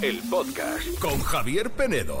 El podcast con Javier Penedo.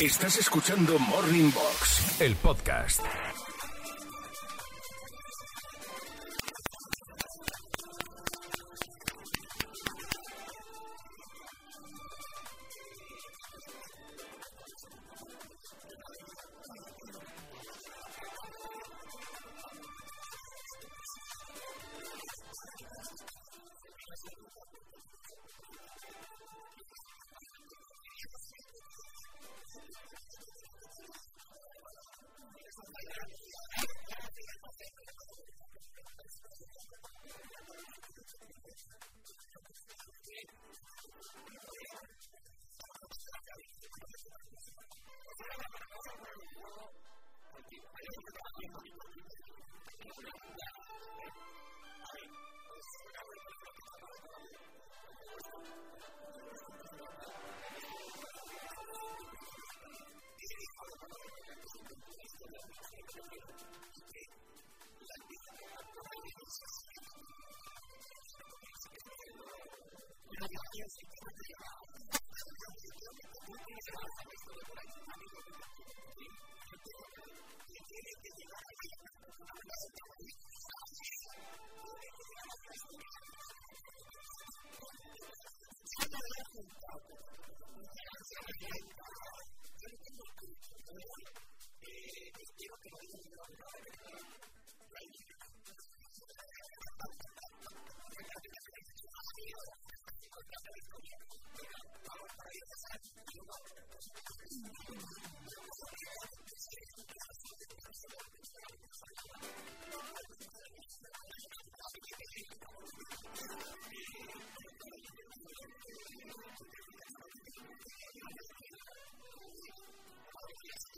Estás escuchando Morning Box, el podcast. out there.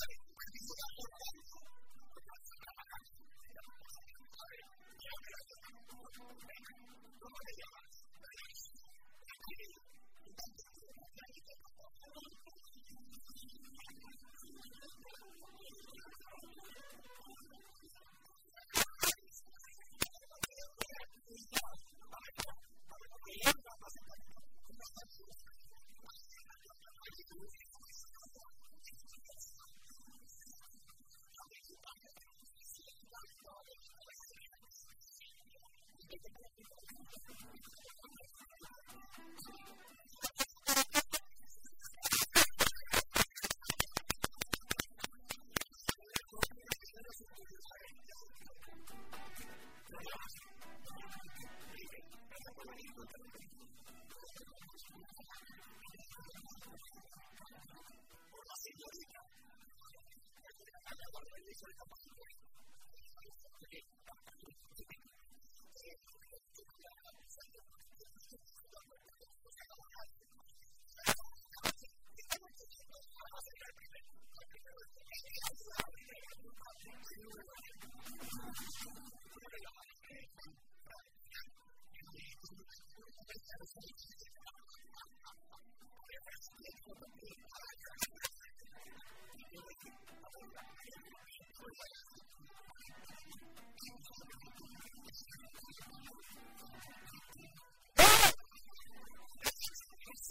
よかった。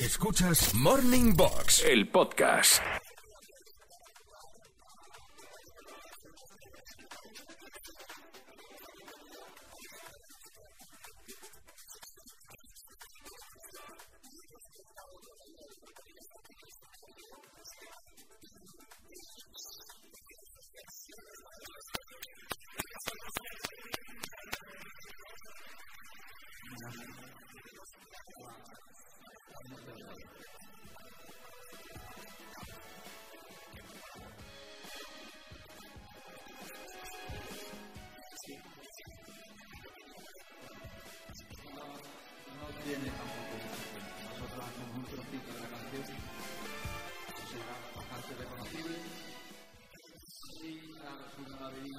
Escuchas Morning Box, el podcast.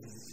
Yes.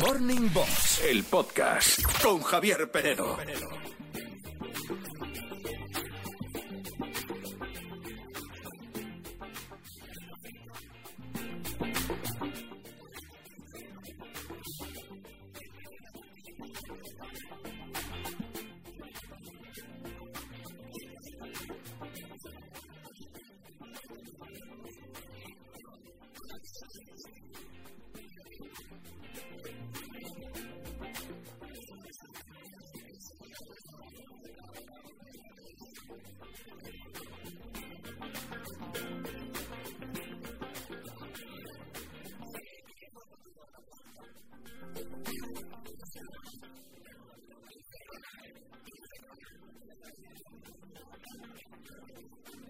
Morning Box, el podcast con Javier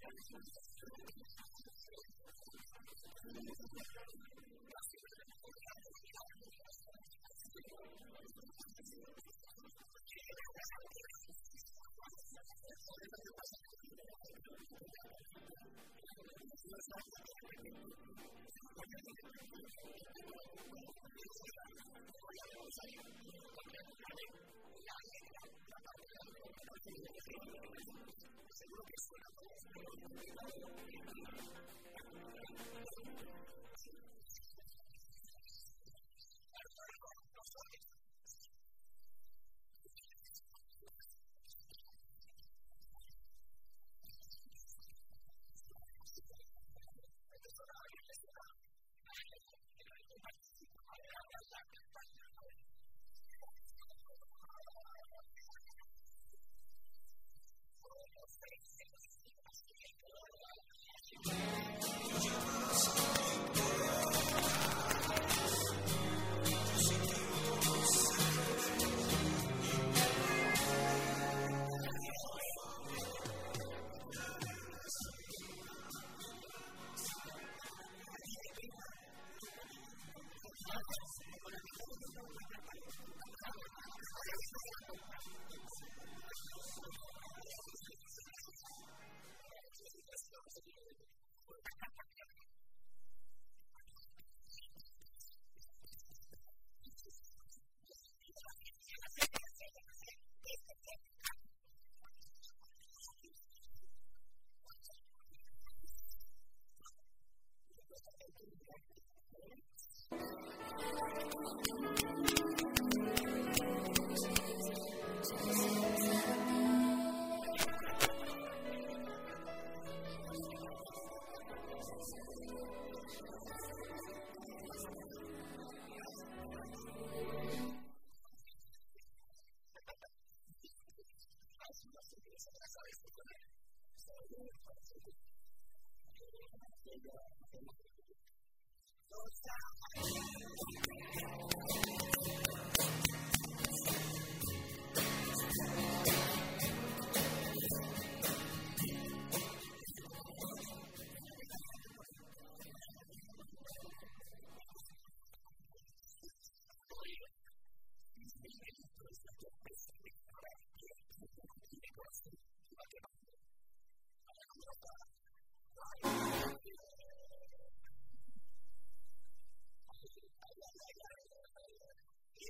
やりました。Seguro que suena como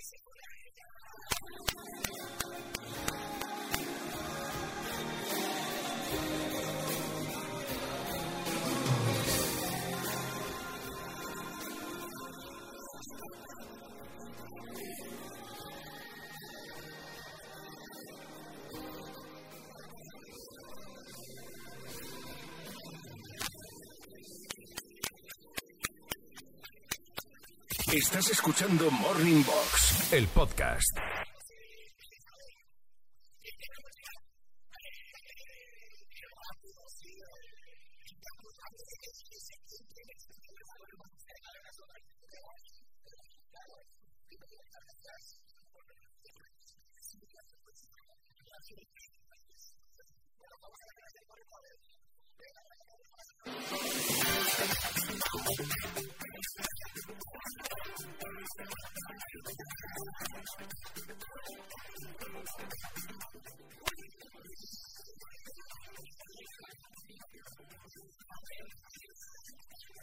Thank you. Estás escuchando Morning Box, el podcast.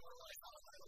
more like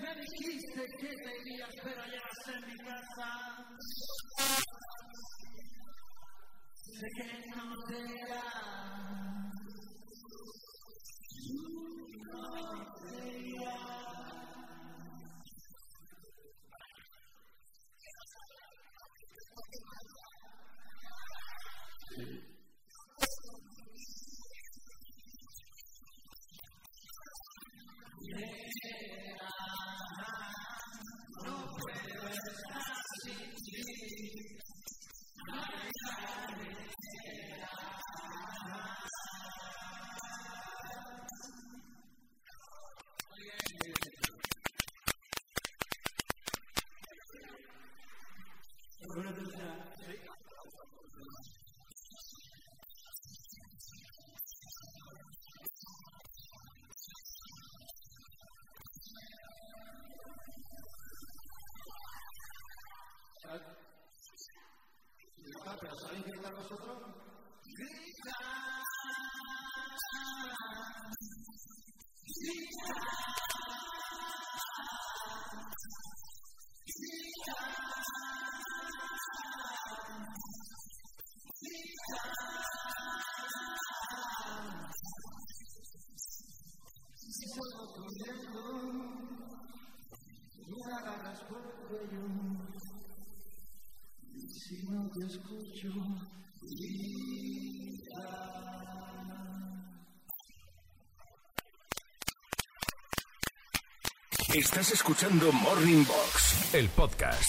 Merecicie kiedy i aspera jasen mi casa. Se que no te da. Estás escuchando Morning Box, el podcast.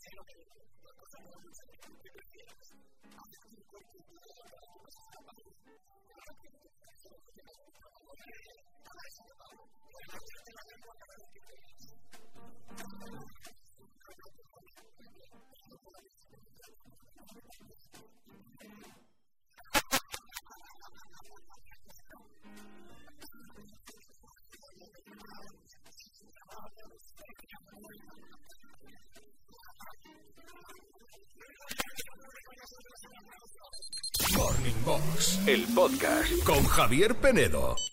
cero que la cosa no es lo que prefieras. Haces un cuerpo y una obra de una sola parte. Ahora que te estás haciendo un trabajo de cada vez que pago, pues la vida te la dejo cada vez que veas. Cada vez que veas. Thank you. Morning Box, el podcast con Javier Penedo.